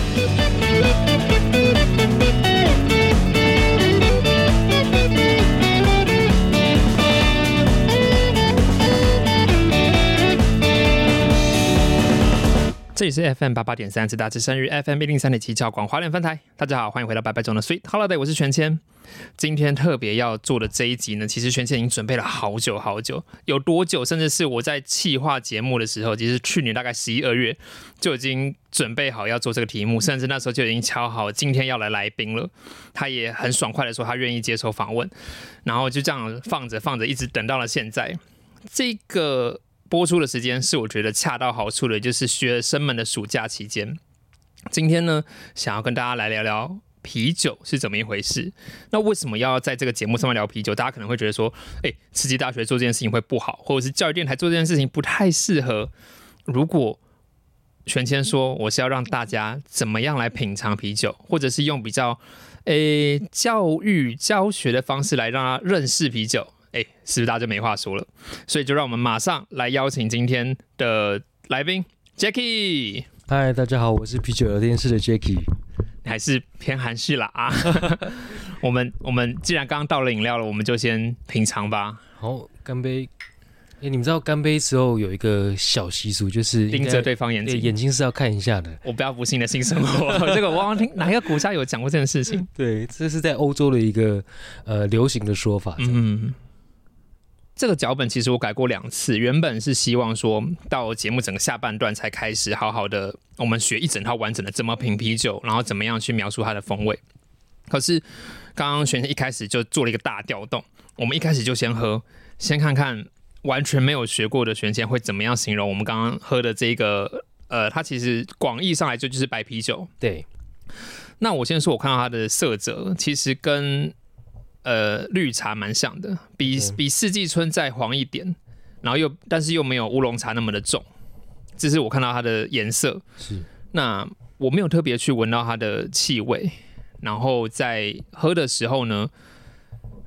Thank you. 这里是 FM 八八点三，自大智生日 FM 一零三点七，教广华联分台。大家好，欢迎回到白白中的 Sweet Holiday，我是全谦。今天特别要做的这一集呢，其实全谦已经准备了好久好久，有多久？甚至是我在企划节目的时候，其实去年大概十一二月就已经准备好要做这个题目，甚至那时候就已经敲好今天要来来宾了。他也很爽快的说他愿意接受访问，然后就这样放着放着，一直等到了现在。这个。播出的时间是我觉得恰到好处的，就是学生们的暑假期间。今天呢，想要跟大家来聊聊啤酒是怎么一回事。那为什么要在这个节目上面聊啤酒？大家可能会觉得说，哎，慈济大学做这件事情会不好，或者是教育电台做这件事情不太适合。如果全谦说我是要让大家怎么样来品尝啤酒，或者是用比较诶教育教学的方式来让他认识啤酒。哎，是不是大家就没话说了？所以就让我们马上来邀请今天的来宾 Jackie。嗨，大家好，我是啤酒聊天室的 Jackie。你还是偏含蓄啦啊！我们我们既然刚刚倒了饮料了，我们就先品尝吧。好，干杯！哎，你们知道干杯时候有一个小习俗，就是盯着对方眼睛，眼睛是要看一下的。我不要不幸的性生活，这个我忘听哪一个国家有讲过这件事情？对，这是在欧洲的一个呃流行的说法。嗯。这个脚本其实我改过两次，原本是希望说到节目整个下半段才开始好好的，我们学一整套完整的怎么品啤酒，然后怎么样去描述它的风味。可是刚刚玄一开始就做了一个大调动，我们一开始就先喝，先看看完全没有学过的玄谦会怎么样形容我们刚刚喝的这个，呃，它其实广义上来就就是白啤酒。对，那我先说，我看到它的色泽其实跟。呃，绿茶蛮像的，比比四季春再黄一点，然后又但是又没有乌龙茶那么的重，这是我看到它的颜色。是，那我没有特别去闻到它的气味，然后在喝的时候呢，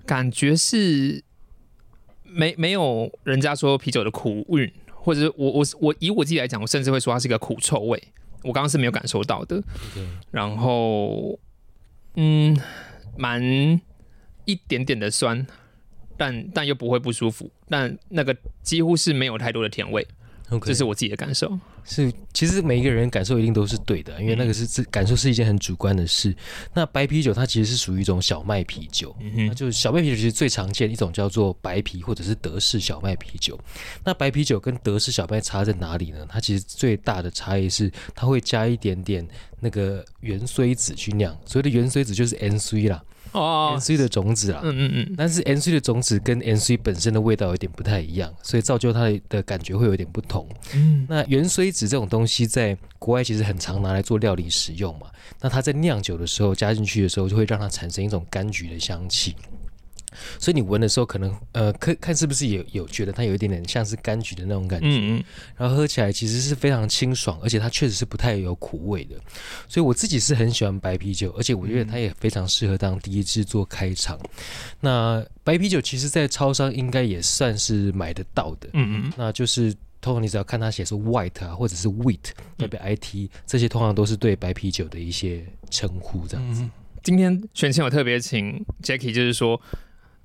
感觉是没没有人家说啤酒的苦韵，或者我我我以我自己来讲，我甚至会说它是一个苦臭味，我刚刚是没有感受到的。然后，嗯，蛮。一点点的酸，但但又不会不舒服，但那个几乎是没有太多的甜味，这是我自己的感受。是，其实每一个人感受一定都是对的，因为那个是这感受是一件很主观的事。那白啤酒它其实是属于一种小麦啤酒，那就是小麦啤酒其实最常见一种叫做白啤或者是德式小麦啤酒。那白啤酒跟德式小麦差在哪里呢？它其实最大的差异是它会加一点点那个原锥子去酿，所谓的原锥子就是 N C 啦。哦，N C 的种子啦，嗯嗯嗯，但是 N C 的种子跟 N C 本身的味道有点不太一样，所以造就它的感觉会有点不同。嗯，那原锥子这种东西在国外其实很常拿来做料理使用嘛，那它在酿酒的时候加进去的时候，就会让它产生一种柑橘的香气。所以你闻的时候，可能呃，看看是不是有有觉得它有一点点像是柑橘的那种感觉，嗯嗯，然后喝起来其实是非常清爽，而且它确实是不太有苦味的。所以我自己是很喜欢白啤酒，而且我觉得它也非常适合当第一支做开场。那白啤酒其实，在超商应该也算是买得到的，嗯嗯，那就是通常你只要看它写是 white 啊，或者是 wheat 代表 it，这些通常都是对白啤酒的一些称呼这样子。今天选前我特别请 Jackie，就是说。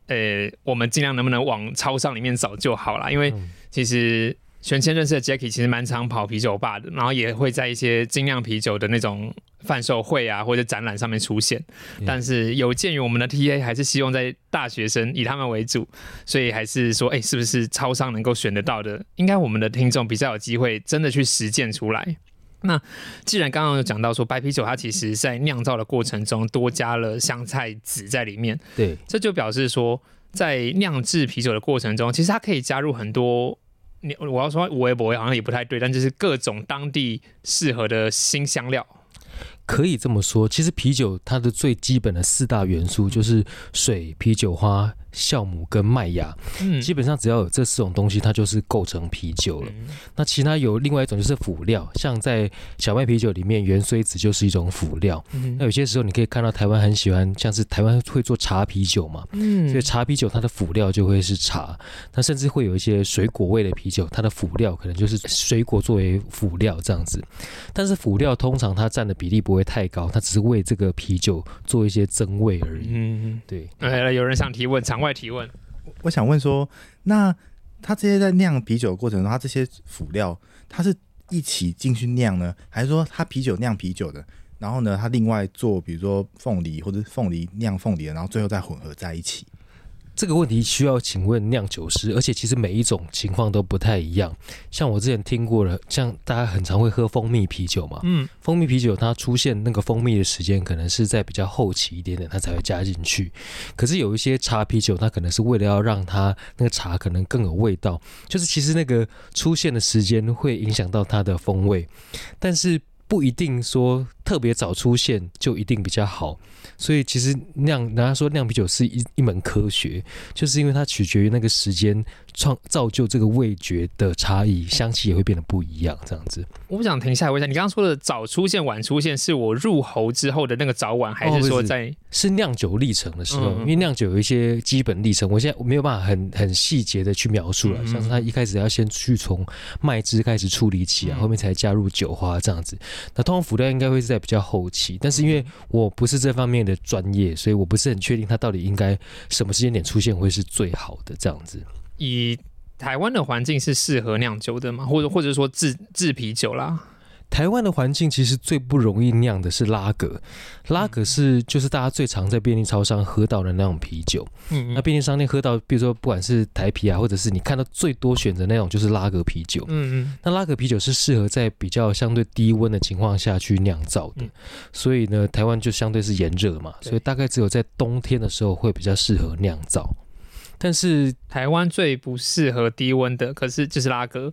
呃，我们尽量能不能往超商里面找就好了，因为其实玄谦认识的 Jackie 其实蛮常跑啤酒吧的，然后也会在一些精酿啤酒的那种贩售会啊或者展览上面出现。但是有鉴于我们的 TA 还是希望在大学生以他们为主，所以还是说，哎，是不是超商能够选得到的？应该我们的听众比较有机会真的去实践出来。那既然刚刚有讲到说白啤酒，它其实在酿造的过程中多加了香菜籽在里面，对，这就表示说在酿制啤酒的过程中，其实它可以加入很多，你我要说我也不会好像也不太对，但就是各种当地适合的新香料。可以这么说，其实啤酒它的最基本的四大元素就是水、啤酒花、酵母跟麦芽，嗯基本上只要有这四种东西，它就是构成啤酒了。那其他有另外一种就是辅料，像在小麦啤酒里面，原锥子就是一种辅料。嗯那有些时候你可以看到台湾很喜欢，像是台湾会做茶啤酒嘛，嗯所以茶啤酒它的辅料就会是茶，那甚至会有一些水果味的啤酒，它的辅料可能就是水果作为辅料这样子。但是辅料通常它占的比例不会太高，它只是为这个啤酒做一些增味而已。嗯，对，来有人想提问，场外快提问。我想问说，那他这些在酿啤酒的过程中，他这些辅料，他是一起进去酿呢，还是说他啤酒酿啤酒的，然后呢，他另外做，比如说凤梨或者凤梨酿凤梨的，然后最后再混合在一起？这个问题需要请问酿酒师，而且其实每一种情况都不太一样。像我之前听过了，像大家很常会喝蜂蜜啤酒嘛，嗯蜂蜜啤酒它出现那个蜂蜜的时间可能是在比较后期一点点，它才会加进去。可是有一些茶啤酒，它可能是为了要让它那个茶可能更有味道，就是其实那个出现的时间会影响到它的风味，但是不一定说特别早出现就一定比较好。所以其实酿，人家说酿啤酒是一一门科学，就是因为它取决于那个时间创造就这个味觉的差异，香气也会变得不一样，这样子。我不想停下来问一下，你刚刚说的早出现、晚出现，是我入喉之后的那个早晚，还是说在？是酿酒历程的时候，嗯因为酿酒有一些基本历程，我现在我没有办法很很细节的去描述了，嗯像是它一开始要先去从麦汁开始处理起啊，嗯后面才加入酒花这样子。那通常辅料应该会是在比较后期，但是因为我不是这方面的专业，所以我不是很确定它到底应该什么时间点出现会是最好的这样子。以台湾的环境是适合酿酒的吗？或者或者说制制啤酒啦？台湾的环境其实最不容易酿的是拉格，拉格是就是大家最常在便利超商喝到的那种啤酒。嗯那便利商店喝到，比如说不管是台啤啊，或者是你看到最多选择那种就是拉格啤酒。嗯嗯那拉格啤酒是适合在比较相对低温的情况下去酿造的，嗯所以呢，台湾就相对是炎热嘛，所以大概只有在冬天的时候会比较适合酿造。但是台湾最不适合低温的，可是就是拉格，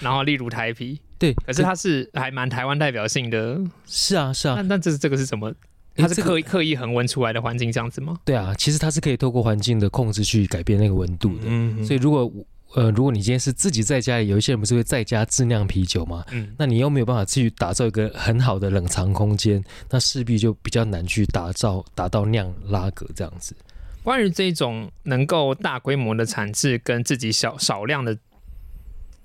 然后例如台啤，对，可是它是还蛮台湾代表性的。是啊是啊那，那这这个是什么？它是刻意刻意恒温出来的环境这样子吗？对啊，其实它是可以透过环境的控制去改变那个温度的。嗯所以如果呃，如果你今天是自己在家里，有一些人不是会在家自酿啤酒吗？嗯那你又没有办法去打造一个很好的冷藏空间，那势必就比较难去打造达到酿拉格这样子。关于这种能够大规模的产制跟自己小少量的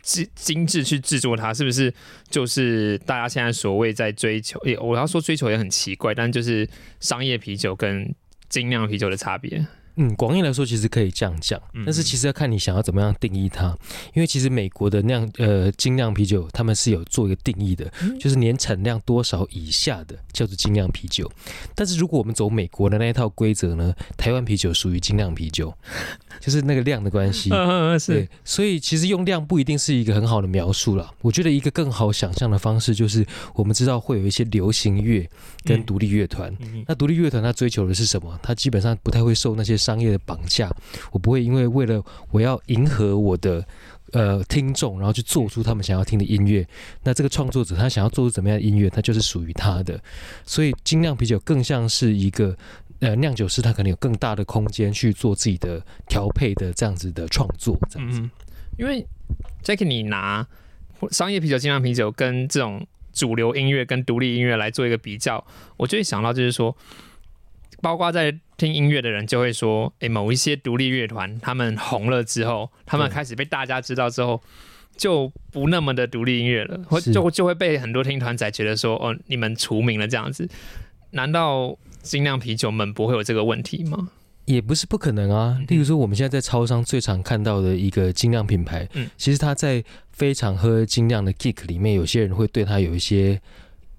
精精致去制作它，是不是就是大家现在所谓在追求？也我要说追求也很奇怪，但就是商业啤酒跟精酿啤酒的差别。嗯，广义来说其实可以这样讲，嗯但是其实要看你想要怎么样定义它，因为其实美国的酿呃精酿啤酒他们是有做一个定义的，嗯就是年产量多少以下的叫做精酿啤酒。但是如果我们走美国的那一套规则呢，台湾啤酒属于精酿啤酒，就是那个量的关系。嗯，对，所以其实用量不一定是一个很好的描述了。我觉得一个更好想象的方式就是，我们知道会有一些流行乐跟嗯独立乐团，嗯那独立乐团它追求的是什么？它基本上不太会受那些商业的绑架。我不会因为为了我要迎合我的呃听众，然后去做出他们想要听的音乐。那这个创作者他想要做出怎么样的音乐，他就是属于他的。所以精酿啤酒更像是一个。呃，酿酒师他可能有更大的空间去做自己的调配的这样子的创作，这样子。嗯，因为 Jack 你拿商业啤酒、精酿啤酒跟这种主流音乐跟独立音乐来做一个比较，我就会想到就是说，包括在听音乐的人就会说，诶，某一些独立乐团他们红了之后，他们开始被大家知道之后。就不那么的独立音乐了，或就就会被很多听团仔觉得说，哦，你们除名了这样子。难道精酿啤酒们不会有这个问题吗？也不是不可能啊。例如说，我们现在在超商最常看到的一个精酿品牌，嗯其实它在非常喝精酿的 geek 里面，有些人会对它有一些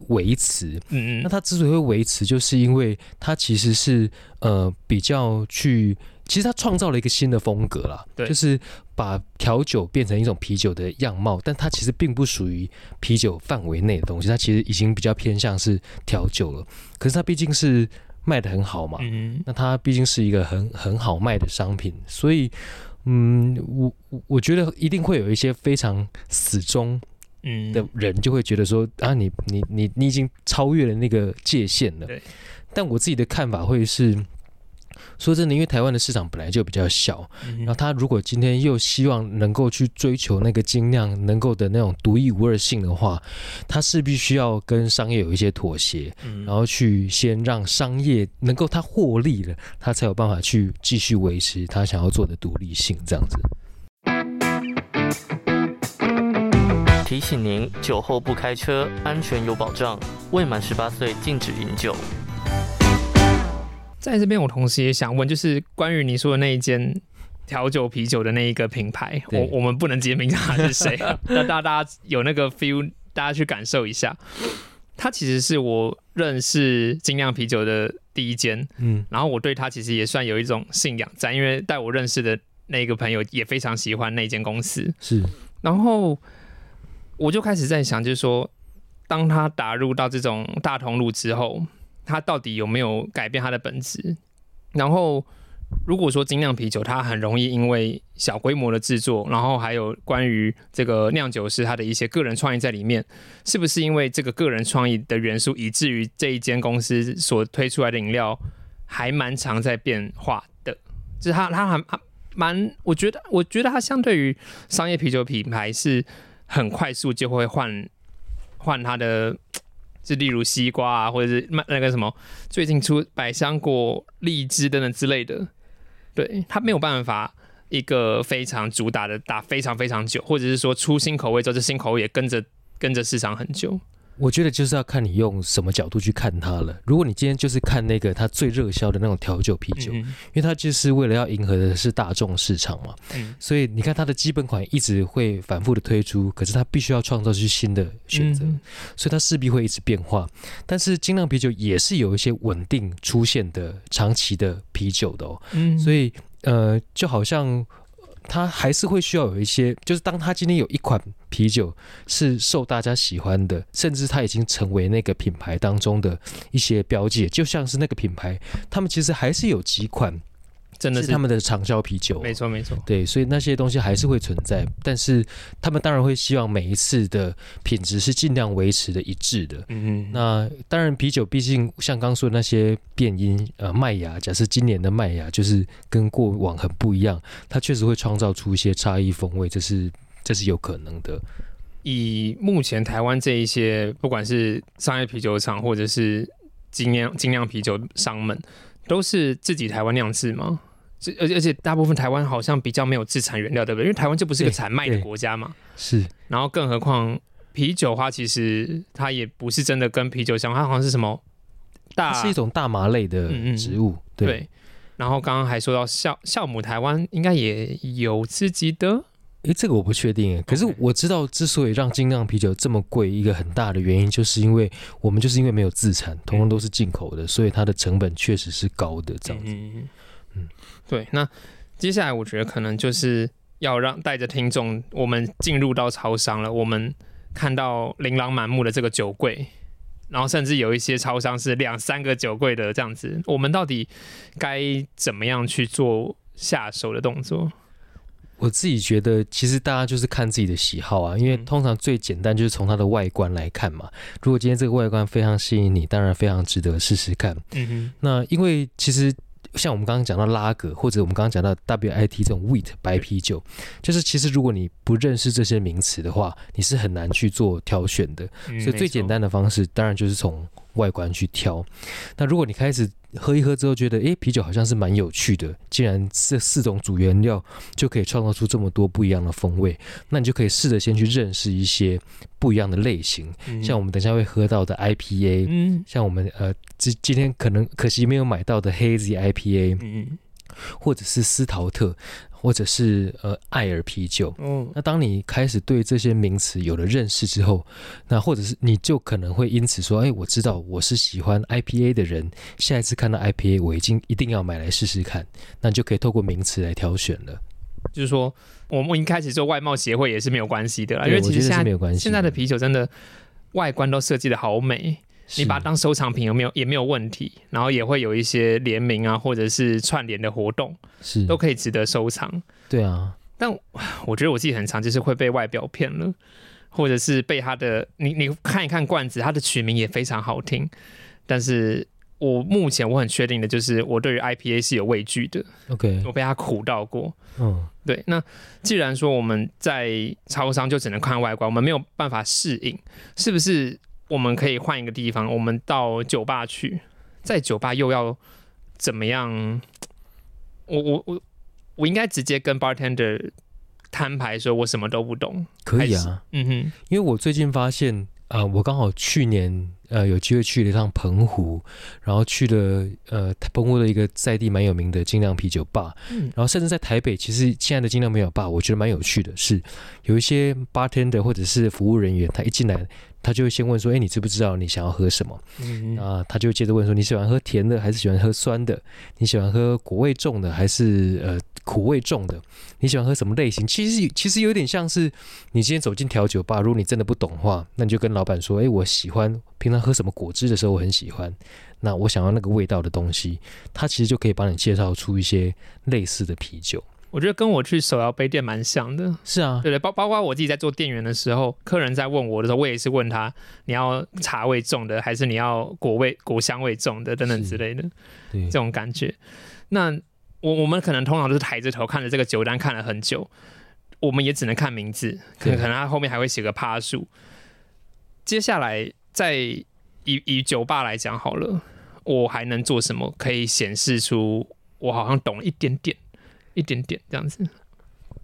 维持。嗯嗯那它之所以会维持，就是因为它其实是呃比较去，其实它创造了一个新的风格啦，对就是把调酒变成一种啤酒的样貌，但它其实并不属于啤酒范围内的东西，它其实已经比较偏向是调酒了。可是它毕竟是卖的很好嘛，嗯那它毕竟是一个很很好卖的商品，所以，嗯，我我我觉得一定会有一些非常死忠嗯的人就会觉得说啊，你你你你已经超越了那个界限了对。但我自己的看法会是，说真的，因为台湾的市场本来就比较小，嗯然后他如果今天又希望能够去追求那个精量能够的那种独一无二性的话，他势必需要跟商业有一些妥协，嗯然后去先让商业能够他获利了，他才有办法去继续维持他想要做的独立性，这样子。提醒您：酒后不开车，安全有保障。未满十八岁禁止饮酒。在这边，我同时也想问，就是关于你说的那一间调酒啤酒的那一个品牌，我我们不能直接明讲它是谁啊，那大大家有那个 feel，大家去感受一下。它其实是我认识精酿啤酒的第一间，嗯然后我对它其实也算有一种信仰在，因为带我认识的那个朋友也非常喜欢那间公司，是然后我就开始在想，就是说，当他打入到这种大通路之后，他到底有没有改变他的本质？然后，如果说精酿啤酒，它很容易因为小规模的制作，然后还有关于这个酿酒师他的一些个人创意在里面，是不是因为这个个人创意的元素，以至于这一间公司所推出来的饮料还蛮常在变化的？就是它，它还蛮，我觉得，我觉得它相对于商业啤酒品牌是很快速就会换换它的，就例如西瓜啊，或者是卖那个什么，最近出百香果、荔枝等等之类的，对，它没有办法一个非常主打的打非常非常久，或者是说出新口味之后，这新口味也跟着跟着市场很久。我觉得就是要看你用什么角度去看它了。如果你今天就是看那个它最热销的那种调酒啤酒，嗯因为它就是为了要迎合的是大众市场嘛，嗯。所以你看它的基本款一直会反复的推出，可是它必须要创造出新的选择，嗯所以它势必会一直变化。但是精酿啤酒也是有一些稳定出现的长期的啤酒的哦，嗯。所以呃，就好像他还是会需要有一些，就是当他今天有一款啤酒是受大家喜欢的，甚至它已经成为那个品牌当中的一些标记，就像是那个品牌，他们其实还是有几款真的是是他们的畅销啤酒，没错没错，对，所以那些东西还是会存在，但是他们当然会希望每一次的品质是尽量维持的一致的。嗯嗯，那当然，啤酒毕竟像刚说的那些变音，呃，麦芽，假设今年的麦芽就是跟过往很不一样，它确实会创造出一些差异风味，这是这是有可能的。以目前台湾这一些，不管是商业啤酒厂或者是精酿精酿啤酒商们，都是自己台湾酿制吗？这而且而且大部分台湾好像比较没有自产原料，对不对？因为台湾就不是个产麦的国家嘛。是，然后更何况啤酒花，其实它也不是真的跟啤酒相关，它好像是什么大它是一种大麻类的嗯嗯植物，对。对。然后刚刚还说到酵酵母，台湾应该也有自己的，诶，这个我不确定诶。可是我知道，之所以让精酿啤酒这么贵，一个很大的原因，就是因为我们就是因为没有自产，通通都是进口的，所以它的成本确实是高的。这样子，嗯嗯对。那接下来我觉得可能就是要让带着听众，我们进入到超商了，我们看到琳琅满目的这个酒柜，然后甚至有一些超商是两三个酒柜的这样子，我们到底该怎么样去做下手的动作？我自己觉得，其实大家就是看自己的喜好啊，因为嗯通常最简单就是从它的外观来看嘛。如果今天这个外观非常吸引你，当然非常值得试试看。嗯哼，那因为其实像我们刚刚讲到拉格，或者我们刚刚讲到 WIT 这种 wheat 白啤酒，就是其实如果你不认识这些名词的话，你是很难去做挑选的。嗯所以最简，单的方式，当然就是从外观去挑。那如果你开始喝一喝之后，觉得诶啤酒好像是蛮有趣的，既然这四种主原料就可以创造出这么多不一样的风味，那你就可以试着先去认识一些不一样的类型，像我们等下会喝到的 IPA，、嗯。像我们呃今今天可能可惜没有买到的 Hazy IPA，嗯。或者是斯陶特，或者是呃艾尔啤酒。嗯那当你开始对这些名词有了认识之后，那或者是你就可能会因此说，哎，我知道我是喜欢 IPA 的人，下一次看到 IPA，我已经一定要买来试试看，那你就可以透过名词来挑选了。就是说，我们一开始做外贸协会也是没有关系的啦，因为其实现在是没有关系现在的啤酒真的外观都设计的好美，你把它当收藏品有没有也没有问题，然后也会有一些联名啊或者是串联的活动，是都可以值得收藏。对啊，但我觉得我自己很常就是会被外表骗了，或者是被他的你你看一看罐子，它的取名也非常好听。但是我目前我很确定的就是，我对于 IPA 是有畏惧的，OK，我被它苦到过。嗯，对，那既然说我们在超商就只能看外观，我们没有办法适应，是不是我们可以换一个地方？我们到酒吧去，在酒吧又要怎么样？我我我我应该直接跟 bartender 摊牌说，我什么都不懂。可以啊，嗯哼，因为我最近发现，啊，我刚好去年呃有机会去了一趟澎湖，然后去了呃澎湖的一个在地蛮有名的精酿啤酒吧，嗯然后甚至在台北，其实现在的精酿啤酒吧，我觉得蛮有趣的是，有一些 bartender 或者是服务人员，他一进来，他就会先问说，哎，你知不知道你想要喝什么？啊，他就接着问说：“你喜欢喝甜的还是喜欢喝酸的？你喜欢喝果味重的还是呃苦味重的？你喜欢喝什么类型？”其实其实有点像是你今天走进调酒吧，如果你真的不懂的话，那你就跟老板说：“哎，我喜欢平常喝什么果汁的时候，我很喜欢。那我想要那个味道的东西，他其实就可以帮你介绍出一些类似的啤酒。我觉得跟我去手摇杯店蛮像的。是啊，对对，包包括我自己在做店员的时候，客人在问我的时候，我也是问他你要茶味重的，还是你要果味果香味重的等等之类的对这，种感觉。那我我们可能通常都是抬着头看着这个酒单看了很久，我们也只能看名字，可能可能他后面还会写个趴数。接下来在以以酒吧来讲好了，我还能做什么可以显示出我好像懂了一点点，一点点这样子？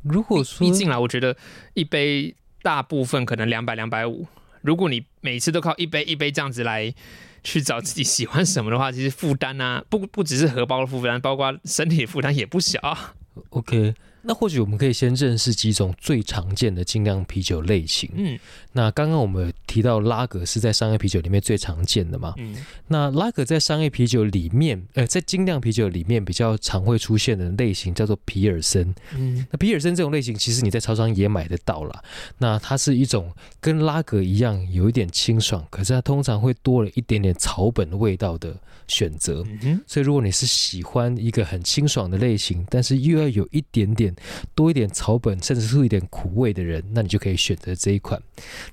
如果说毕竟啦，我觉得一杯大部分可能两百两百五，如果你每次都靠一杯一杯这样子来去找自己喜欢什么的话，其实负担啊，不不只是荷包的负担，包括身体的负担也不小啊。OK，那或许我们可以先认识几种最常见的精酿啤酒类型。嗯那刚刚我们有提到拉格是在商业啤酒里面最常见的嘛？嗯那拉格在商业啤酒里面，呃，在精酿啤酒里面比较常会出现的类型叫做皮尔森。嗯那皮尔森这种类型，其实你在超商也买得到啦。那它是一种跟拉格一样有一点清爽，可是它通常会多了一点点草本味道的选择。嗯哼，所以如果你是喜欢一个很清爽的类型，但是又要有一点点多一点草本，甚至是一点苦味的人，那你就可以选择这一款。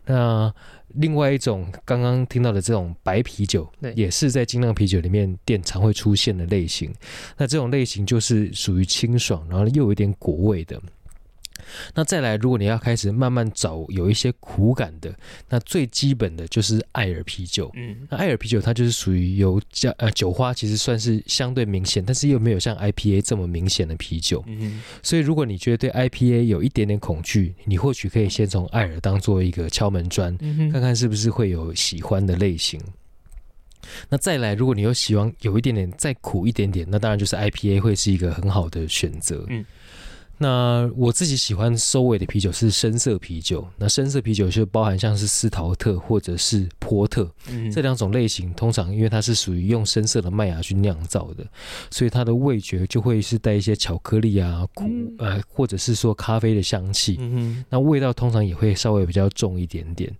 那另外一种刚刚听到的这种白啤酒对，也是在精酿啤酒里面店常会出现的类型。那这种类型就是属于清爽，然后又有一点果味的。那再来，如果你要开始慢慢找有一些苦感的，那最基本的就是艾尔啤酒。嗯那艾尔啤酒它就是属于有加呃酒花，其实算是相对明显，但是又没有像 IPA 这么明显的啤酒。嗯所以如果你觉得对 IPA 有一点点恐惧，你或许可以先从艾尔当做一个敲门砖，嗯，看看是不是会有喜欢的类型。那再来，如果你又希望有一点点再苦一点点，那当然就是 IPA 会是一个很好的选择。嗯，那我自己喜欢收尾的啤酒是深色啤酒，那深色啤酒就包含像是斯陶特或者是波特，嗯这两种类型，通常因为它是属于用深色的麦芽去酿造的，所以它的味觉就会是带一些巧克力啊、苦、呃，或者是说咖啡的香气。嗯，那味道通常也会稍微比较重一点点。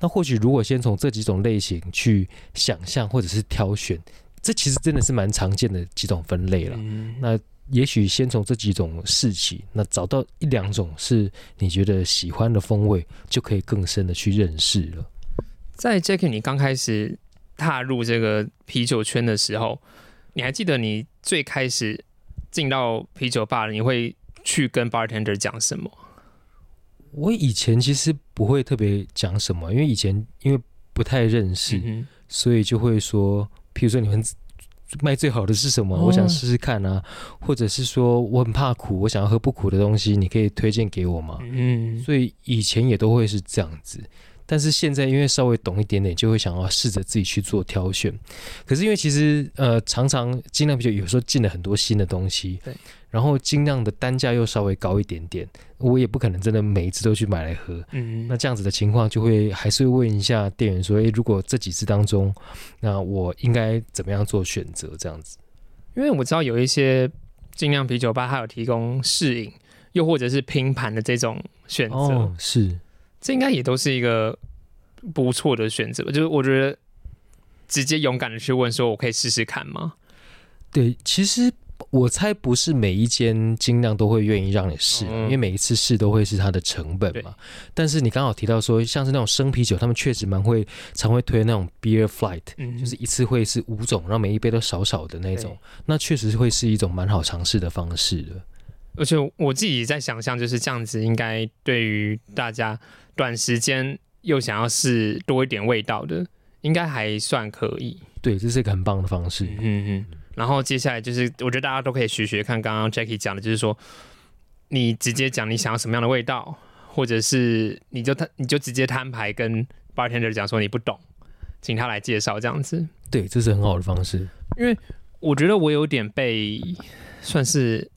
那或许如果先从这几种类型去想象或者是挑选，这其实真的是蛮常见的几种分类了。嗯那也许先从这几种试起，那找到一两种是你觉得喜欢的风味，就可以更深的去认识了。在 Jacky 你刚开始踏入这个啤酒圈的时候，你还记得你最开始进到啤酒吧，你会去跟 bartender 讲什么？我以前其实不会特别讲什么，因为以前因为不太认识，嗯所以就会说，譬如说你们卖最好的是什么？哦我想试试看啊，或者是说我很怕苦，我想要喝不苦的东西，你可以推荐给我吗？嗯所以以前也都会是这样子，但是现在因为稍微懂一点点，就会想要试着自己去做挑选。可是因为其实呃，常常精酿啤酒有时候进了很多新的东西，对，然后精酿的单价又稍微高一点点，我也不可能真的每一次都去买来喝。嗯那这样子的情况，就会还是会问一下店员说：“诶，如果这几次当中，那我应该怎么样做选择？”这样子。因为我知道有一些精酿啤酒吧，它有提供试饮，又或者是拼盘的这种选择，哦，是，这应该也都是一个不错的选择。就是我觉得直接勇敢的去问说，我可以试试看吗？对，其实我猜不是每一间精酿都会愿意让你试，嗯因为每一次试都会是它的成本嘛。但是你刚好提到说，像是那种生啤酒，他们确实蛮会常会推那种 beer flight，嗯，就是一次会是五种，然后每一杯都少少的那种，那确实会是一种蛮好尝试的方式的。而且我自己在想象，就是这样子，应该对于大家短时间又想要试多一点味道的，应该还算可以。对，这是一个很棒的方式。嗯嗯。然后接下来就是，我觉得大家都可以学学看，刚刚 Jackie 讲的，就是说，你直接讲你想要什么样的味道，或者是你就摊你就直接摊牌跟 bartender 讲说你不懂，请他来介绍这样子。对，这是很好的方式。因为我觉得我有点被算是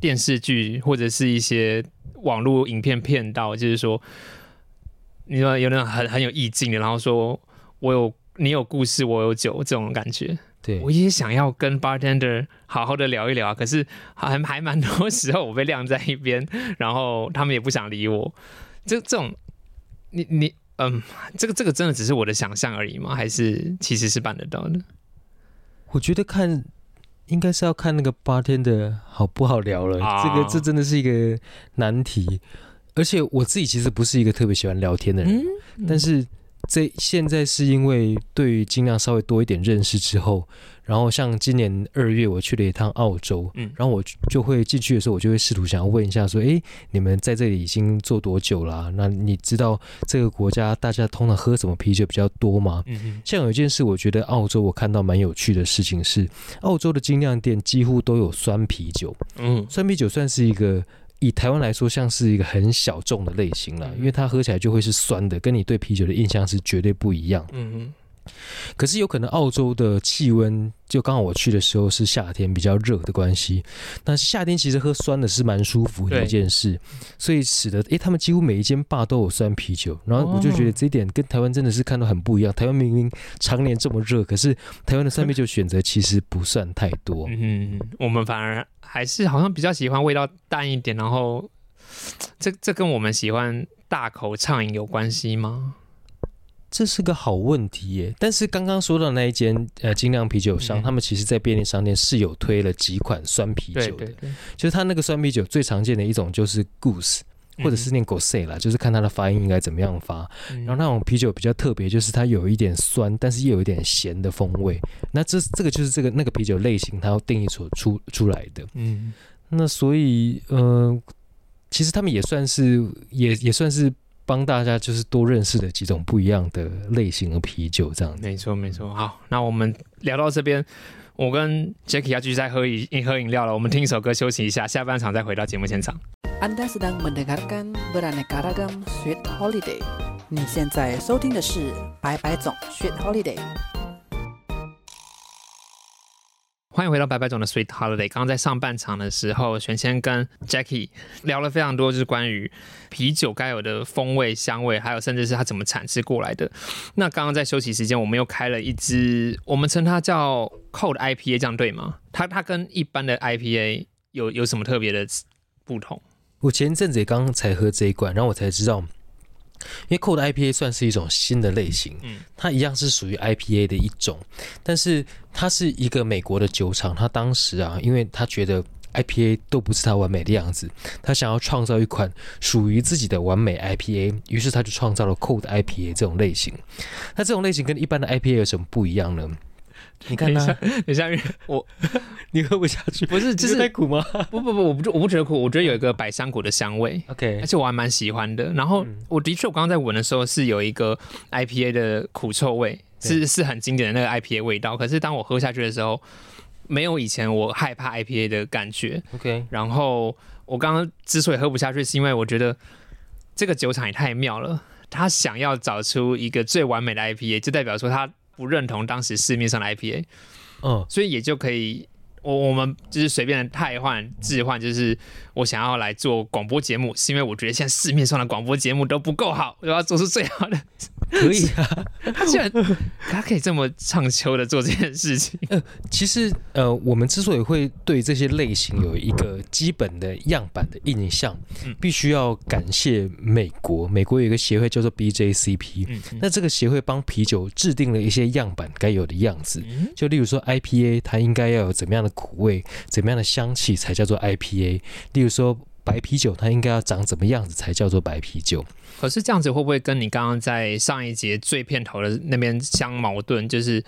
电视剧或者是一些网络影片骗到，就是说，你说有那种很很有意境的，然后说我有你有故事，我有酒这种感觉。对我也想要跟 bartender 好好的聊一聊，可是还还蛮多时候我被晾在一边，然后他们也不想理我。这这种，你你嗯，这个这个真的只是我的想象而已吗？还是其实是办得到的？我觉得看应该是要看那个八天的好不好聊了，啊这个这真的是一个难题。而且我自己其实不是一个特别喜欢聊天的人，嗯但是这现在是因为对于尽量稍微多一点认识之后，然后像今年二月我去了一趟澳洲，嗯。然后我就会进去的时候，我就会试图想要问一下说，哎，你们在这里已经做多久啦、那你知道这个国家大家通常喝什么啤酒比较多吗？嗯哼。像有一件事，我觉得澳洲我看到蛮有趣的事情是，澳洲的精酿店几乎都有酸啤酒。嗯。酸啤酒算是一个以台湾来说，像是一个很小众的类型了，因为它喝起来就会是酸的，跟你对啤酒的印象是绝对不一样。嗯可是有可能澳洲的气温，就刚好我去的时候是夏天，比较热的关系。但是夏天其实喝酸的是蛮舒服的一件事，所以使得诶，他们几乎每一间坝都有酸啤酒。然后我就觉得这一点跟台湾真的是看到很不一样。台湾明明常年这么热，可是台湾的酸啤酒选择其实不算太多。嗯，我们反而还是好像比较喜欢味道淡一点，然后这这跟我们喜欢大口畅饮有关系吗？这是个好问题耶，但是刚刚说到那一间呃精酿啤酒商，嗯。他们其实在便利商店是有推了几款酸啤酒的，对对对，就是它那个酸啤酒最常见的一种就是 Goose，或者是念 Gose 啦，就是看它的发音应该怎么样发。嗯，然后那种啤酒比较特别，就是它有一点酸，但是又有一点咸的风味。那这这个就是这个那个啤酒类型它要定义所出出来的。嗯。那所以呃，其实他们也算是也也算是帮大家就是多认识的几种不一样的类型的啤酒这样子。没错没错。好，那我们聊到这边，我跟 Jackie 要继续再喝饮喝饮料了，我们听一首歌休息一下，下半场再回到节目现场。Anda sedang mendengarkan beraneka ragam Sweet Holiday。你现在收听的是白白总 Sweet Holiday。欢迎回到白白总的 Sweet Holiday。刚刚在上半场的时候，玄谦跟 Jackie 聊了非常多，就是关于啤酒该有的风味、香味，还有甚至是它怎么产制过来的。那刚刚在休息时间，我们又开了一支，我们称它叫 Cold IPA，这样对吗？它它跟一般的 IPA 有有什么特别的不同？我前一阵子也刚刚才喝这一罐，然后我才知道，因为 Cold IPA 算是一种新的类型，嗯它一样是属于 IPA 的一种，但是它是一个美国的酒厂，它当时啊，因为他觉得 IPA 都不是它完美的样子，他想要创造一款属于自己的完美 IPA，于是他就创造了 Cold IPA 这种类型。那这种类型跟一般的 IPA 有什么不一样呢？你看它，等一下，我 你喝不下去，不是就是你太苦吗不不不，我不我不觉得苦，我觉得有一个百香果的香味。？OK，而且我还蛮喜欢的。然后嗯我的确，我刚刚在闻的时候是有一个 IPA 的苦臭味，是是很经典的那个 IPA 味道。可是当我喝下去的时候，没有以前我害怕 IPA 的感觉。OK，然后我刚刚之所以喝不下去，是因为我觉得这个酒厂也太妙了，他想要找出一个最完美的 IPA，就代表说他不认同当时市面上的 IPA，嗯，所以也就可以。我我们就是随便的汰换置换，就是我想要来做广播节目，是因为我觉得现在市面上的广播节目都不够好，我要做出最好的可以啊。他居然他可以这么畅秋的做这件事情。其实呃，我们之所以会对这些类型有一个基本的样板的印象，嗯必须要感谢美国。美国有一个协会叫做 BJCP，嗯那这个协会帮啤酒制定了一些样板该有的样子。嗯就例如说 IPA，它应该要有怎么样的苦味，怎么样的香气才叫做 IPA。例如说白啤酒，它应该要长怎么样子才叫做白啤酒。可是这样子会不会跟你刚刚在上一节最片头的那边相矛盾？就是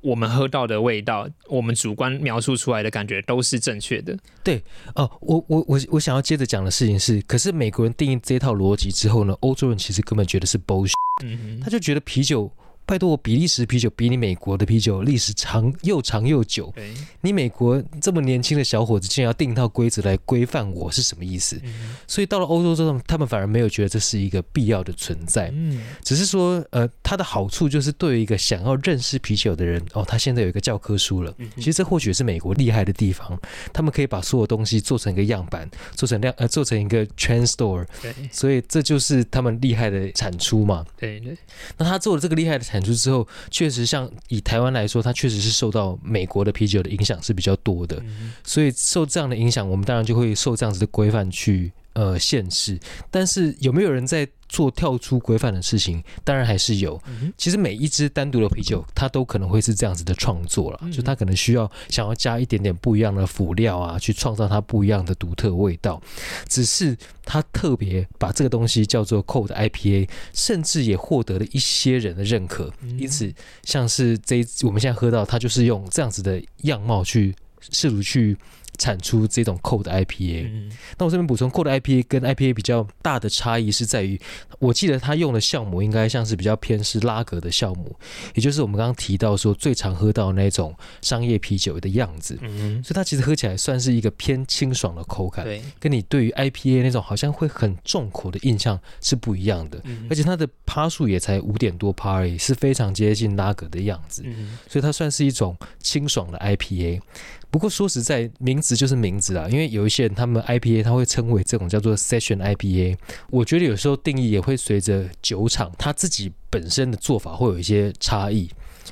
我们喝到的味道，我们主观描述出来的感觉都是正确的。对哦，我我我我想要接着讲的事情是，可是美国人定义这套逻辑之后呢，欧洲人其实根本觉得是 bullshit，嗯他就觉得啤酒。拜托我，比利时啤酒比你美国的啤酒历史长又长又久。你美国这么年轻的小伙子，竟然要定一套规则来规范我，是什么意思？嗯所以到了欧洲之后，他们反而没有觉得这是一个必要的存在。嗯只是说，呃，它的好处就是对于一个想要认识啤酒的人，哦，他现在有一个教科书了。嗯其实这或许是美国厉害的地方，他们可以把所有东西做成一个样板，做成量呃，做成一个 train store，对所以这就是他们厉害的产出嘛。对对，那他做的这个厉害的产出之后，确实像以台湾来说，它确实是受到美国的啤酒的影响是比较多的，嗯所以受这样的影响，我们当然就会受这样子的规范去呃限制。但是有没有人在做跳出规范的事情？当然还是有。嗯其实每一支单独的啤酒，它都可能会是这样子的创作了，嗯就它可能需要想要加一点点不一样的辅料啊，去创造它不一样的独特味道。只是它特别把这个东西叫做 Cold IPA，甚至也获得了一些人的认可。嗯因此，像是这一我们现在喝到，它就是用这样子的样貌去试图去产出这种 Cold IPA。嗯那我这边补充，Cold IPA 跟 IPA 比较大的差异是在于，我记得它用的酵母应该像是比较偏是拉格的酵母，也就是我们刚刚提到说最常喝到那种商业啤酒的样子。嗯所以它其实喝起来算是一个偏清爽的口感，对，跟你对于 IPA 那种好像会很重口的印象是不一样的。嗯而且它的趴数也才五点多趴而已，是非常接近拉格的样子，嗯所以它算是一种清爽的 IPA。不过说实在，名字就是名字啦，因为有一些人他们 IPA 他会称为这种叫做 Session IPA，我觉得有时候定义也会随着酒厂他自己本身的做法会有一些差异。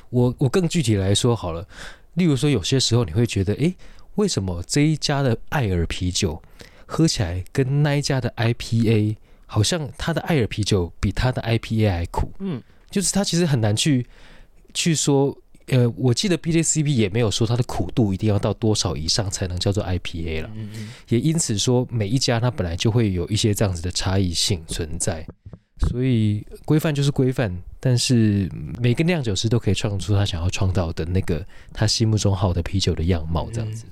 我我更具体来说好了，例如说有些时候你会觉得，诶，为什么这一家的艾尔啤酒喝起来跟那一家的 IPA 好像他的艾尔啤酒比他的 IPA 还苦？嗯，就是他其实很难去去说。呃，我记得 BJCP 也没有说它的苦度一定要到多少以上才能叫做 IPA 了，嗯嗯也因此说每一家它本来就会有一些这样子的差异性存在，所以规范就是规范，但是每个酿酒师都可以创出他想要创造的那个他心目中好的啤酒的样貌，这样子。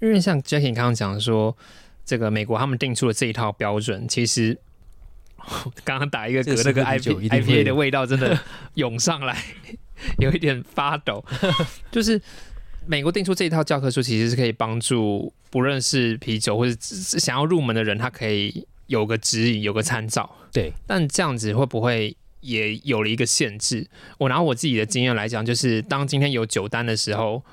因为像 Jackie 刚刚讲说，这个美国他们定出了这一套标准，其实 刚刚打一个嗝，这个那个 IP IPA 的味道真的涌上来，有一点发抖。就是美国定出这一套教科书，其实是可以帮助不认识啤酒或者想要入门的人，他可以有个指引，有个参照。对，但这样子会不会也有了一个限制？我拿我自己的经验来讲，就是当今天有酒单的时候，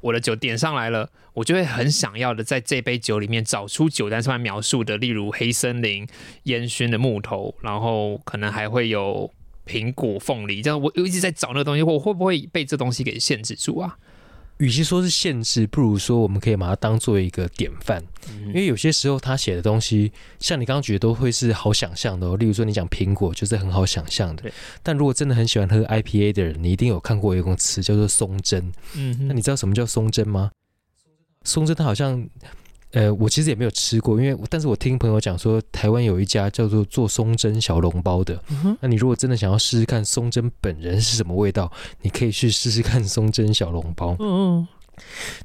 我的酒点上来了，我就会很想要的在这杯酒里面找出酒单上面描述的，例如黑森林、烟熏的木头，然后可能还会有苹果、凤梨，这样我我一直在找那个东西，我会不会被这东西给限制住啊？与其说是限制，不如说我们可以把它当做一个典范，因为有些时候他写的东西，像你刚刚举的都会是好想象的哦。例如说你讲苹果，就是很好想象的。但如果真的很喜欢喝 IPA 的人，你一定有看过有一个词叫做松针。嗯那你知道什么叫松针吗？松针它好像，呃，我其实也没有吃过，因为但是我听朋友讲说，台湾有一家叫做做松针小笼包的。那你如果真的想要试试看松针本人是什么味道，你可以去试试看松针小笼包。嗯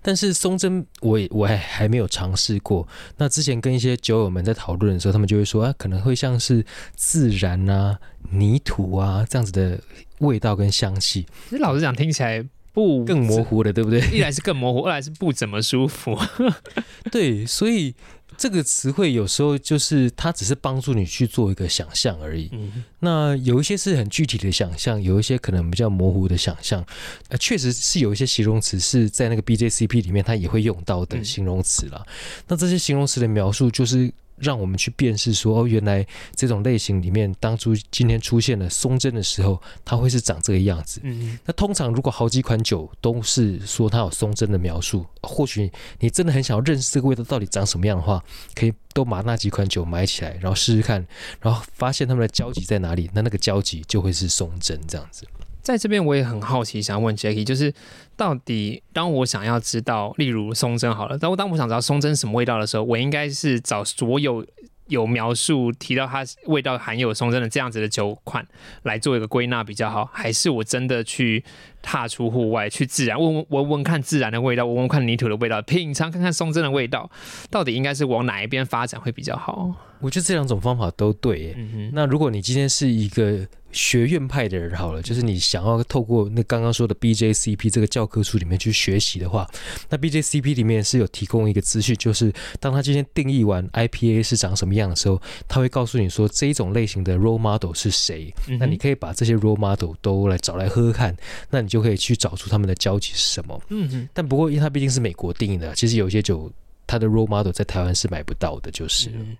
但是松针我也我还还没有尝试过。那之前跟一些酒友们在讨论的时候，他们就会说啊，可能会像是自然啊、泥土啊这样子的味道跟香气，其实老实讲，听起来不更模糊了，对不对？一来是更模糊，二来是不怎么舒服。对，所以这个词汇有时候就是它只是帮助你去做一个想象而已。嗯那有一些是很具体的想象，有一些可能比较模糊的想象。呃，确实是有一些形容词是在那个 BJCP 里面它也会用到的嗯形容词啦。那这些形容词的描述就是让我们去辨识说，哦，原来这种类型里面，当初今天出现了松针的时候，它会是长这个样子。嗯那通常如果好几款酒都是说它有松针的描述，或许你真的很想要认识这个味道到底长什么样的话，可以都把那几款酒买起来，然后试试看，然后发现它们的交集在哪里，那那个交集就会是松针这样子。在这边我也很好奇，想问 Jackie，就是到底当我想要知道，例如松针好了，当我当我想知道松针什么味道的时候，我应该是找所有有描述提到它味道含有松针的这样子的酒款来做一个归纳比较好，还是我真的去踏出户外，去自然闻闻闻闻看自然的味道，闻闻看泥土的味道，品尝看看松针的味道，到底应该是往哪一边发展会比较好？我觉得这两种方法都对耶。嗯哼，那如果你今天是一个学院派的人好了，就是你想要透过那刚刚说的 BJCP 这个教科书里面去学习的话，那 BJCP 里面是有提供一个资讯，就是当他今天定义完 IPA 是长什么样的时候，他会告诉你说这一种类型的 role model 是谁。嗯那你可以把这些 role model 都来找来喝喝看，那你就可以去找出他们的交集是什么。嗯嗯。但不过因为它毕竟是美国定义的，其实有些酒它的 role model 在台湾是买不到的，就是。嗯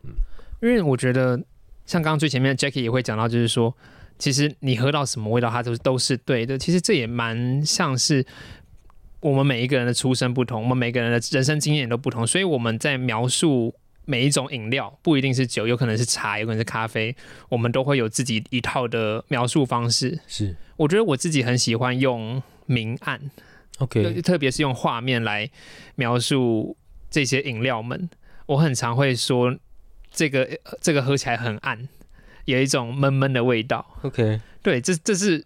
因为我觉得像刚刚最前面 Jackie 也会讲到，就是说，其实你喝到什么味道，它都都是对的。其实这也蛮像是我们每一个人的出身不同，我们每个人的人生经验都不同，所以我们在描述每一种饮料，不一定是酒，有可能是茶，有可能是咖啡，我们都会有自己一套的描述方式。是我觉得我自己很喜欢用明暗，OK，特别是用画面来描述这些饮料们。我很常会说，这个呃这个喝起来很暗，有一种闷闷的味道。OK，对，这这是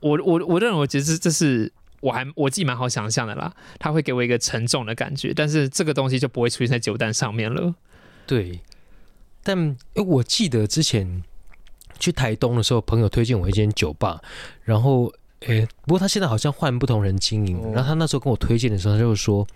我我我认为，其实这是我还我自己蛮好想象的啦。它会给我一个沉重的感觉，但是这个东西就不会出现在酒单上面了。对，但诶我记得之前去台东的时候，朋友推荐我一间酒吧，然后诶，不过他现在好像换不同人经营，哦。然后他那时候跟我推荐的时候，他就说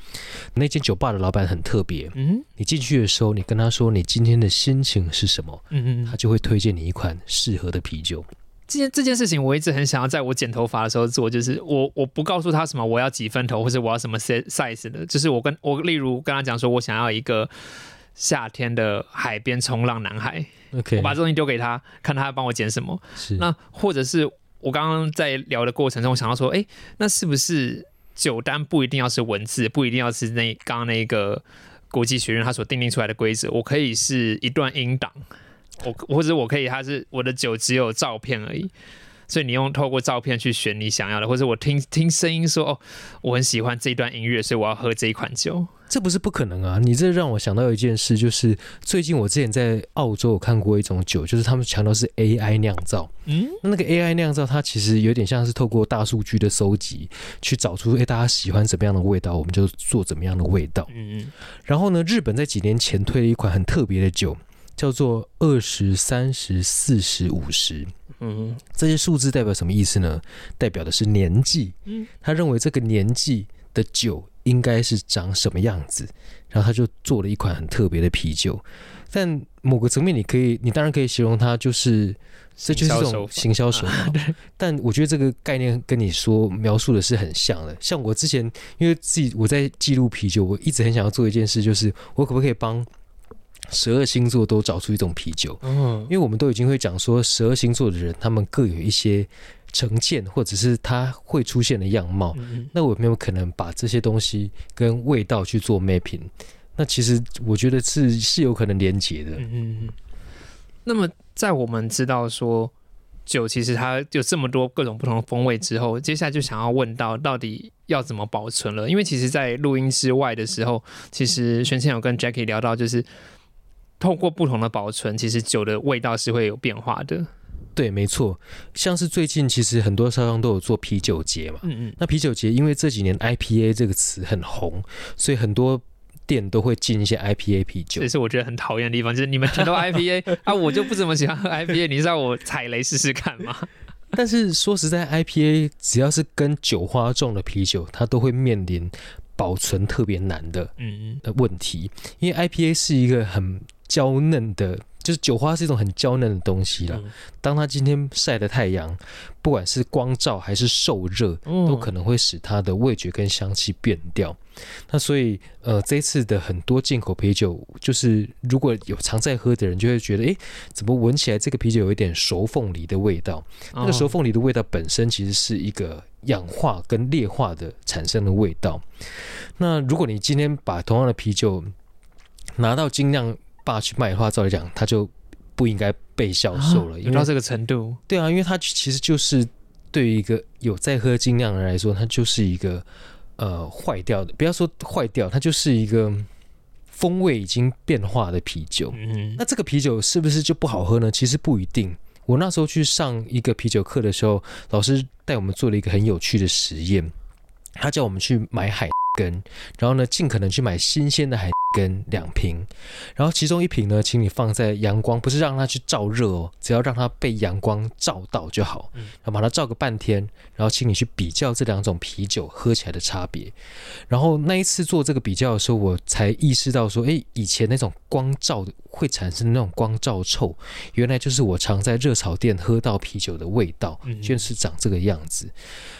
那间酒吧的老板很特别，嗯？你进去的时候，你跟他说你今天的心情是什么，嗯嗯他，就会推荐你一款适合的啤酒。这件这件事情，我一直很想要在我剪头发的时候做，就是我我不告诉他什么我要几分头，或者我要什么 size 的，就是我跟我例如跟他讲说，我想要一个夏天的海边冲浪男孩，OK，我把这东西丢给他，看他帮我剪什么。是。那或者是我刚刚在聊的过程中，我想到说，哎，那是不是酒单不一定要是文字，不一定要是那刚刚那个国际学院他所定定出来的规则，我可以是一段音档，我或者我可以它是我的酒只有照片而已。所以你用透过照片去选你想要的，或者我听听声音说哦，我很喜欢这一段音乐，所以我要喝这一款酒。这不是不可能啊！你这让我想到一件事，就是最近我之前在澳洲有看过一种酒，就是他们强调是 AI 酿造。嗯，那那个 AI 酿造，它其实有点像是透过大数据的收集，去找出诶大家喜欢怎么样的味道，我们就做怎么样的味道。嗯嗯然后呢，日本在几年前推了一款很特别的酒，叫做二十三十四十五十。嗯这些数字代表什么意思呢？代表的是年纪。嗯，他认为这个年纪的酒应该是长什么样子，然后他就做了一款很特别的啤酒。但某个层面，你可以，你当然可以形容它就是，这就是一种行销手法。但我觉得这个概念跟你说描述的是很像的。像我之前，因为自己我在记录啤酒，我一直很想要做一件事，就是我可不可以帮十二星座都找出一种啤酒？嗯因为我们都已经会讲说，十二星座的人他们各有一些成见，或者是他会出现的样貌。嗯那我有没有可能把这些东西跟味道去做 mapping？那其实我觉得是是有可能连结的。嗯嗯。那么，在我们知道说酒其实它有这么多各种不同的风味之后，接下来就想要问到到底要怎么保存了？因为其实，在录音之外的时候，其实玄谦有跟 Jackie 聊到，就是透过不同的保存，其实酒的味道是会有变化的。对，没错。像是最近其实很多商商都有做啤酒节嘛。嗯嗯那啤酒节因为这几年 IPA 这个词很红，所以很多店都会进一些 IPA 啤酒这。是我觉得很讨厌的地方，就是你们全都 IPA 啊，我就不怎么喜欢喝 IPA，你是让我踩雷试试看吗？但是说实在，IPA 只要是跟酒花重的啤酒，它都会面临保存特别难的嗯呃问题，因为 IPA 是一个很娇嫩的，就就是酒花是一种很娇嫩的东西啦。嗯当它今天晒的太阳，不管是光照还是受热，嗯都可能会使它的味觉跟香气变掉。那所以，呃，这一次的很多进口啤酒，就是如果有常在喝的人，就会觉得，诶，怎么闻起来这个啤酒有一点熟凤梨的味道？那个熟哦凤梨的味道本身其实是一个氧化跟裂化的产生的味道。那如果你今天把同样的啤酒拿到精酿吧去卖的话，照理讲，他就不应该被销售了，因为到这个程度，对啊，因为它其实就是对于一个有在喝精酿的人来说，它就是一个呃坏掉的，不要说坏掉，它就是一个风味已经变化的啤酒。嗯那这个啤酒是不是就不好喝呢？其实不一定。我那时候去上一个啤酒课的时候，老师带我们做了一个很有趣的实验，他叫我们去买海根，然后呢，尽可能去买新鲜的海根两瓶，然后其中一瓶呢，请你放在阳光，不是让它去照热哦，只要让它被阳光照到就好，然后把它照个半天，然后请你去比较这两种啤酒喝起来的差别。然后那一次做这个比较的时候，我才意识到说，诶，以前那种光照的会产生那种光照臭，原来就是我常在热炒店喝到啤酒的味道，嗯居然是长这个样子。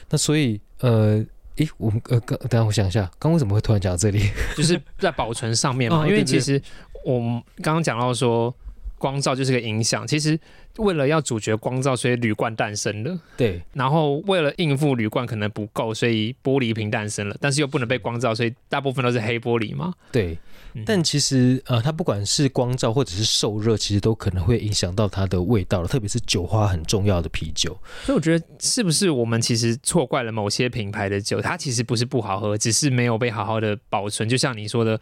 那所以，呃。诶，我们呃，刚等一下我想一下，刚为什么会突然讲到这里？就是在保存上面嘛，因为其实我们刚刚讲到说光照就是个影响，其实为了要主角光照，所以铝罐诞生了。对，然后为了应付铝罐可能不够，所以玻璃瓶诞生了，但是又不能被光照，所以大部分都是黑玻璃嘛。对，嗯但其实呃，它不管是光照或者是受热，其实都可能会影响到它的味道了，特别是酒花很重要的啤酒。所以我觉得是不是我们其实错怪了某些品牌的酒，它其实不是不好喝，只是没有被好好的保存。就像你说的，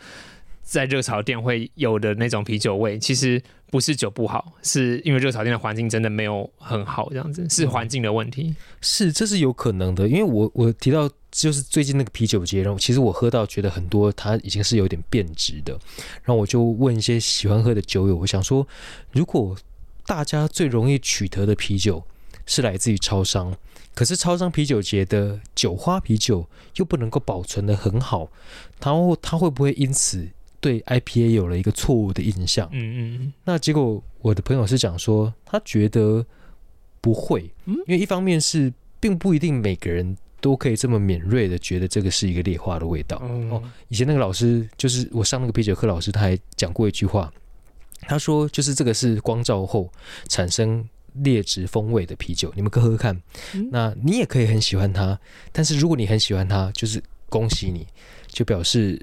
在热炒店会有的那种啤酒味，其实不是酒不好，是因为热炒店的环境真的没有很好，这样子是环境的问题。是，这是有可能的，因为我我提到就是最近那个啤酒节，然后其实我喝到觉得很多它已经是有点变质的，然后我就问一些喜欢喝的酒友，我想说，如果大家最容易取得的啤酒是来自于超商，可是超商啤酒节的酒花啤酒又不能够保存的很好，然后它会不会因此对 IPA 有了一个错误的印象？嗯嗯那结果我的朋友是讲说，他觉得不会，嗯？因为一方面是并不一定每个人都可以这么敏锐的觉得这个是一个劣化的味道。嗯，哦，以前那个老师就是我上那个啤酒课，老师他还讲过一句话，他说就是这个是光照后产生劣质风味的啤酒，你们喝喝看，嗯？那你也可以很喜欢它，但是如果你很喜欢它，就是恭喜你，就表示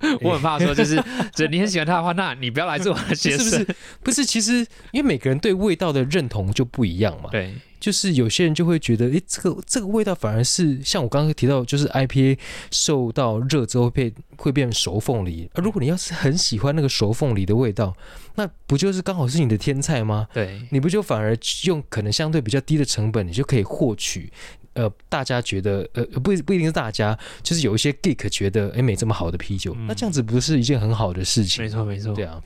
我很怕说，就是，就是你很喜欢他的话，那你不要来做我的学生。是不是？不是，其实因为每个人对味道的认同就不一样嘛。对，就是有些人就会觉得，诶，这个这个味道反而是像我刚刚提到，就是 IPA 受到热之后会变会变熟凤梨。而如果你要是很喜欢那个熟凤梨的味道，那不就是刚好是你的天菜吗？对，你不就反而用可能相对比较低的成本，你就可以获取。呃，大家觉得，呃，不不一定是大家，就是有一些 geek 觉得，诶，没这么好的啤酒，嗯那这样子不是一件很好的事情？没错没错。对啊，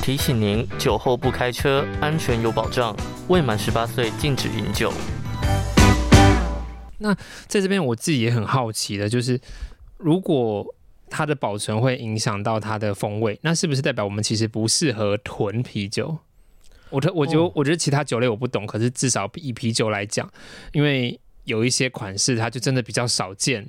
提醒您：酒后不开车，安全有保障。未满十八岁禁止饮酒。那在这边我自己也很好奇的，就是如果它的保存会影响到它的风味，那是不是代表我们其实不适合囤啤酒？我特我觉我觉得其他酒类我不懂，可是至少以啤酒来讲，因为有一些款式它就真的比较少见，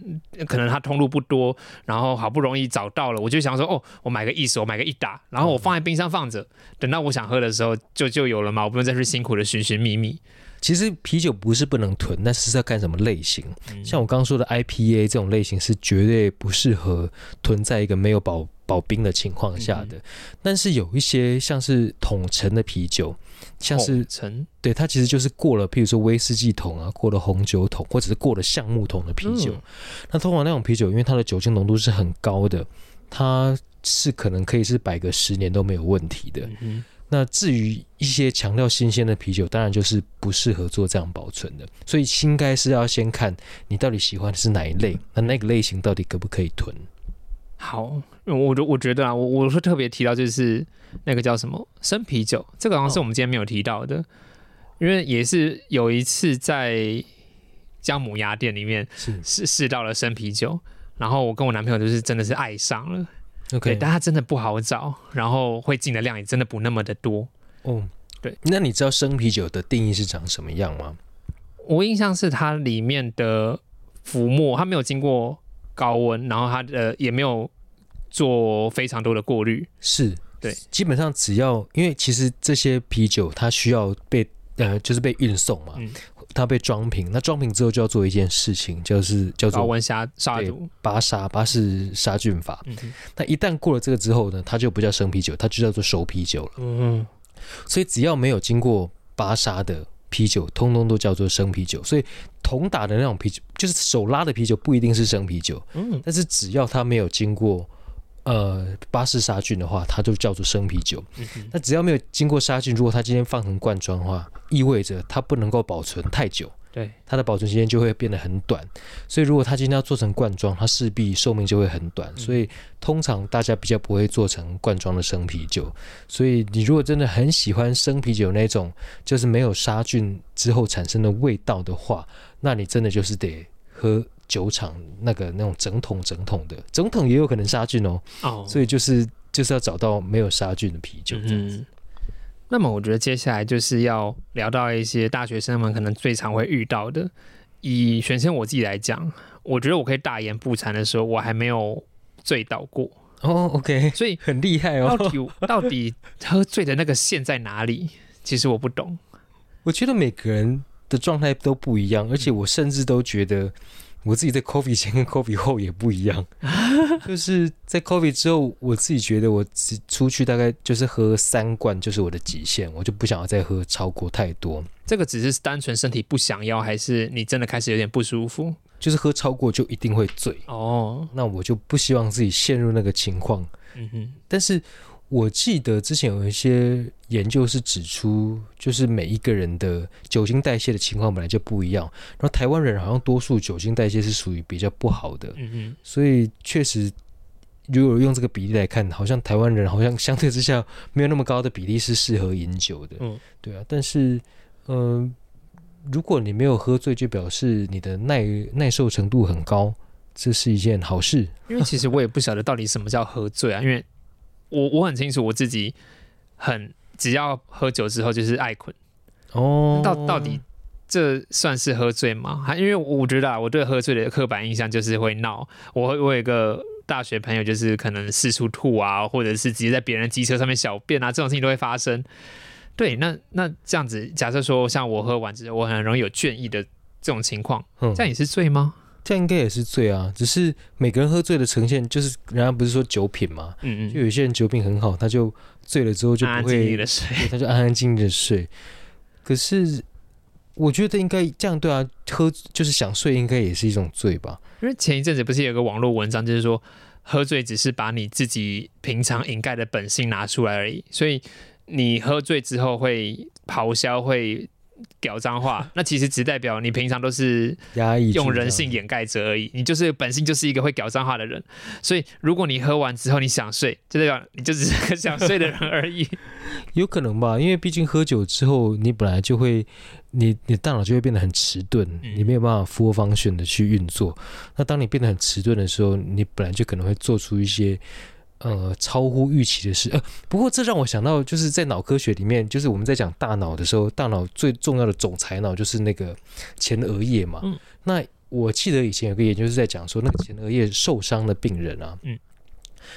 可能它通路不多，然后好不容易找到了，我就想说哦，我买个一手，我买个一打，然后我放在冰箱放着，等到我想喝的时候就就有了嘛，我不用再去辛苦的寻寻觅觅。其实啤酒不是不能囤，但是是要看什么类型。嗯像我刚刚说的 IPA 这种类型是绝对不适合囤在一个没有保保冰的情况下嗯的。但是有一些像是桶陈的啤酒，像是陈对它其实就是过了，譬如说威士忌桶啊，过了红酒桶，或者是过了橡木桶的啤酒。嗯那通常那种啤酒，因为它的酒精浓度是很高的，它是可能可以是摆个十年都没有问题的。嗯那至于一些强调新鲜的啤酒，当然就是不适合做这样保存的。所以应该是要先看你到底喜欢的是哪一类，那那个类型到底可不可以囤？好，我我我觉得啊，我我会特别提到就是那个叫什么生啤酒，这个好像是我们今天没有提到的，因为也是有一次在姜母鸭店里面是试试到了生啤酒，然后我跟我男朋友就是真的是爱上了，对但它真的不好找，然后会进的量也真的不那么的多。哦，对，那你知道生啤酒的定义是长什么样吗？我印象是它里面的浮沫，它没有经过高温，然后它的也没有做非常多的过滤。是，对，基本上只要因为其实这些啤酒它需要被呃就是被运送嘛，嗯它被装瓶，那装瓶之后就要做一件事情，就是叫做高温杀杀对毒，巴沙巴氏杀菌法。那一旦过了这个之后呢，它就不叫生啤酒，它就叫做熟啤酒了。嗯，所以只要没有经过巴沙的啤酒，通通都叫做生啤酒。所以桶打的那种啤酒，就是手拉的啤酒，不一定是生啤酒。嗯，但是只要它没有经过呃巴氏杀菌的话，它就叫做生啤酒。嗯那只要没有经过杀菌，如果它今天放成罐装的话，意味着它不能够保存太久。对，它的保存时间就会变得很短，所以如果它今天要做成罐装，它势必寿命就会很短，所以通常大家比较不会做成罐装的生啤酒。所以你如果真的很喜欢生啤酒那种就是没有杀菌之后产生的味道的话，那你真的就是得喝酒厂那个那种整桶整桶的，整桶也有可能杀菌哦，哦，所以就是就是要找到没有杀菌的啤酒这样子。嗯，那么我觉得接下来就是要聊到一些大学生们可能最常会遇到的。以选生我自己来讲，我觉得我可以大言不惭的说，我还没有醉倒过。哦，OK，所以很厉害哦。到底到底喝醉的那个线在哪里？其实我不懂。我觉得每个人的状态都不一样，而且我甚至都觉得我自己在 coffee 前跟 coffee 后也不一样。就是在 coffee 之后，我自己觉得我只出去大概就是喝三罐就是我的极限，我就不想要再喝超过太多。这个只是单纯身体不想要，还是你真的开始有点不舒服？就是喝超过就一定会醉，哦，那我就不希望自己陷入那个情况。嗯哼，但是我记得之前有一些研究是指出，就是每一个人的酒精代谢的情况本来就不一样，然后台湾人好像多数酒精代谢是属于比较不好的，嗯嗯，所以确实。如果用这个比例来看，好像台湾人好像相对之下没有那么高的比例是适合饮酒的，嗯，对啊。但是，嗯、如果你没有喝醉，就表示你的耐耐受程度很高，这是一件好事。因为其实我也不晓得到底什么叫喝醉啊，因为我我很清楚我自己很只要喝酒之后就是爱困，哦，到到底这算是喝醉吗？还因为我觉得啊，我对喝醉的刻板印象就是会闹。我我有一个大学朋友，就是可能四处吐啊，或者是直接在别人机车上面小便啊，这种事情都会发生。对，那那这样子，假设说像我喝完之后，我很容易有倦意的这种情况，嗯这样也是醉吗？这样应该也是醉啊，只是每个人喝醉的呈现，就是人家不是说酒品嘛，嗯嗯就有些人酒品很好，他就醉了之后就不会，他就安安静静的睡。可是我觉得应该这样对啊，喝就是想睡，应该也是一种醉吧？因为前一阵子不是有个网络文章，就是说喝醉只是把你自己平常掩盖的本性拿出来而已，所以你喝醉之后会咆哮，会屌脏话，那其实只代表你平常都是压抑用人性掩盖着而已，你就是本性就是一个会屌脏话的人，所以如果你喝完之后你想睡，就代表你就只是个想睡的人而已。有可能吧，因为毕竟喝酒之后，你本来就会，你你大脑就会变得很迟钝，嗯你没有办法 full function 的去运作。那当你变得很迟钝的时候，你本来就可能会做出一些呃超乎预期的事。呃，不过这让我想到，就是在脑科学里面，就是我们在讲大脑的时候，大脑最重要的总裁脑就是那个前额叶嘛。嗯那我记得以前有个研究是在讲说，那个前额叶受伤的病人啊，嗯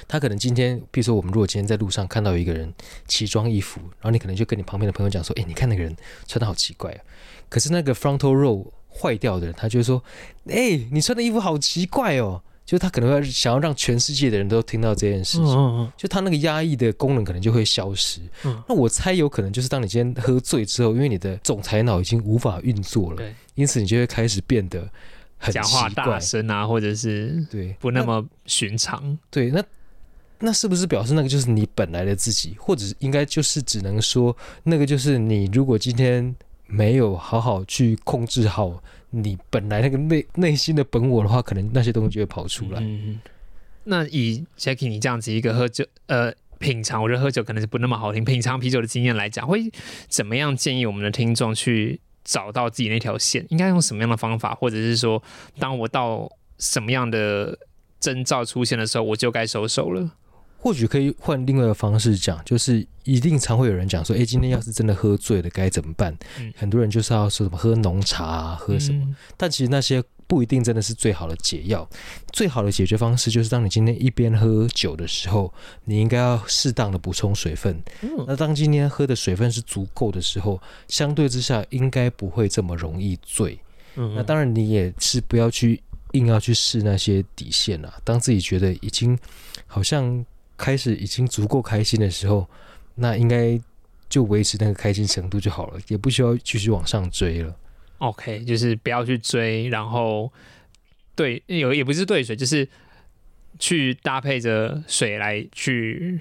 他可能今天，比如说我们如果今天在路上看到一个人奇装异服，然后你可能就跟你旁边的朋友讲说，哎，你看那个人穿的好奇怪啊。可是那个 frontal row 坏掉的人，他就会说，哎，你穿的衣服好奇怪哦。就他可能会想要让全世界的人都听到这件事情，嗯就他那个压抑的功能可能就会消失。嗯那我猜有可能就是当你今天喝醉之后，因为你的总裁脑已经无法运作了，因此你就会开始变得很讲话大。声啊，或者是对，不那么寻常。对，那那是不是表示那个就是你本来的自己，或者应该就是只能说那个就是你？如果今天没有好好去控制好你本来那个内内心的本我的话，可能那些东西就会跑出来。嗯，那以 Jackie 你这样子一个喝酒呃品尝，我觉得喝酒可能是不那么好听，品尝啤酒的经验来讲，会怎么样建议我们的听众去找到自己那条线？应该用什么样的方法，或者是说，当我到什么样的征兆出现的时候，我就该收手了？或许可以换另外一个方式讲，就是一定常会有人讲说，哎，今天要是真的喝醉了该怎么办？嗯很多人就是要说什么喝浓茶啊，喝什么，嗯但其实那些不一定真的是最好的解药。最好的解决方式就是，当你今天一边喝酒的时候，你应该要适当的补充水分。嗯那当今天喝的水分是足够的时候，相对之下应该不会这么容易醉。嗯那当然，你也是不要去硬要去试那些底线啊。当自己觉得已经好像开始已经足够开心的时候，那应该就维持那个开心程度就好了，也不需要继续往上追了。OK，就是不要去追，然后对有也不是兑水，就是去搭配着水来去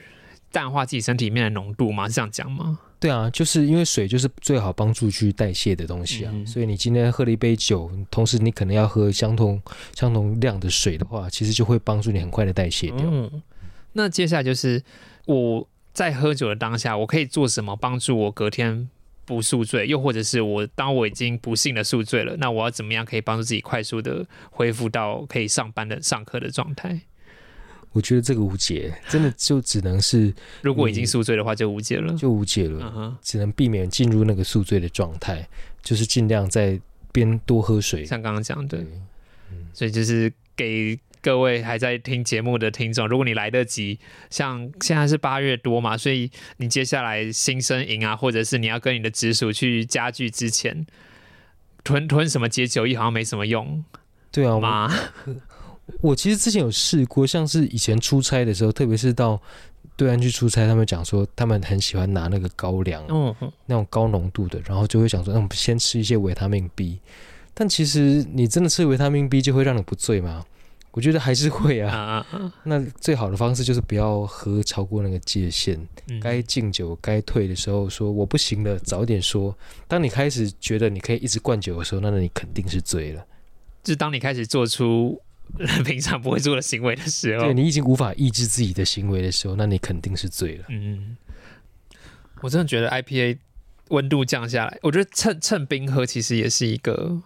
淡化自己身体里面的浓度嘛，是这样讲吗？对啊，就是因为水就是最好帮助去代谢的东西啊，嗯所以你今天喝了一杯酒，同时你可能要喝相同相同量的水的话，其实就会帮助你很快的代谢掉。嗯，那接下来就是我在喝酒的当下，我可以做什么帮助我隔天不宿醉？又或者是我当我已经不幸的宿醉了，那我要怎么样可以帮助自己快速的恢复到可以上班的上课的状态？我觉得这个无解，真的就只能是 如果已经宿醉的话，就无解了。就无解了。只能避免进入那个宿醉的状态，就是尽量在边多喝水。像刚刚讲的对，，所以就是给各位还在听节目的听众，如果你来得及，像现在是八月多嘛，所以你接下来新生营啊，或者是你要跟你的直属去家具之前，囤囤什么解酒液好像没什么用对啊，妈。我其实之前有试过，像是以前出差的时候，特别是到对岸去出差，他们讲说他们很喜欢拿那个高粱，嗯，那种高浓度的，然后就会想说，那我们先吃一些维他命 B。但其实你真的吃维他命 B 就会让你不醉吗？我觉得还是会啊。啊啊，那最好的方式就是不要喝超过那个界限，嗯该敬酒该退的时候说我不行了，早点说。当你开始觉得你可以一直灌酒的时候，那你肯定是醉了。就是当你开始做出 平常不会做的行为的时候对，你已经无法抑制自己的行为的时候，那你肯定是醉了。嗯，我真的觉得 IPA 温度降下来，我觉得趁趁冰喝其实也是一个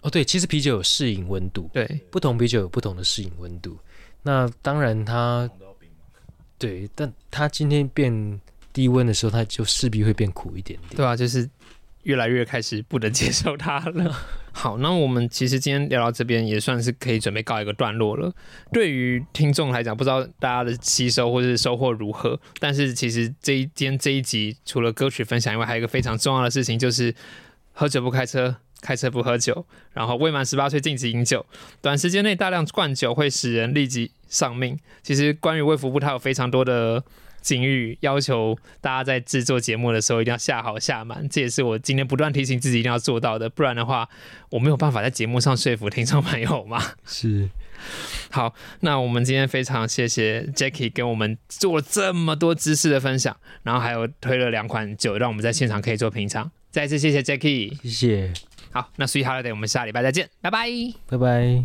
哦，对，其实啤酒有适应温度，对，不同啤酒有不同的适应温度。那当然它，对，但它今天变低温的时候，它就势必会变苦一点点。对啊，就是越来越开始不能接受它了。好，那我们其实今天聊到这边也算是可以准备告一个段落了。对于听众来讲，不知道大家的吸收或是收获如何，但是其实这一今天这一集除了歌曲分享以外，还有一个非常重要的事情，就是喝酒不开车。开车不喝酒，然后未满十八岁禁止饮酒。短时间内大量灌酒会使人立即丧命。其实关于卫福部，它有非常多的警语，要求大家在制作节目的时候一定要下好下满。这也是我今天不断提醒自己一定要做到的，不然的话，我没有办法在节目上说服听众朋友嘛。是，好，那我们今天非常谢谢 Jackie 给我们做了这么多知识的分享，然后还有推了两款酒，让我们在现场可以做品尝。再次谢谢 Jackie。谢谢，好，那 Sweet Holiday，我们下礼拜再见，拜拜。拜拜。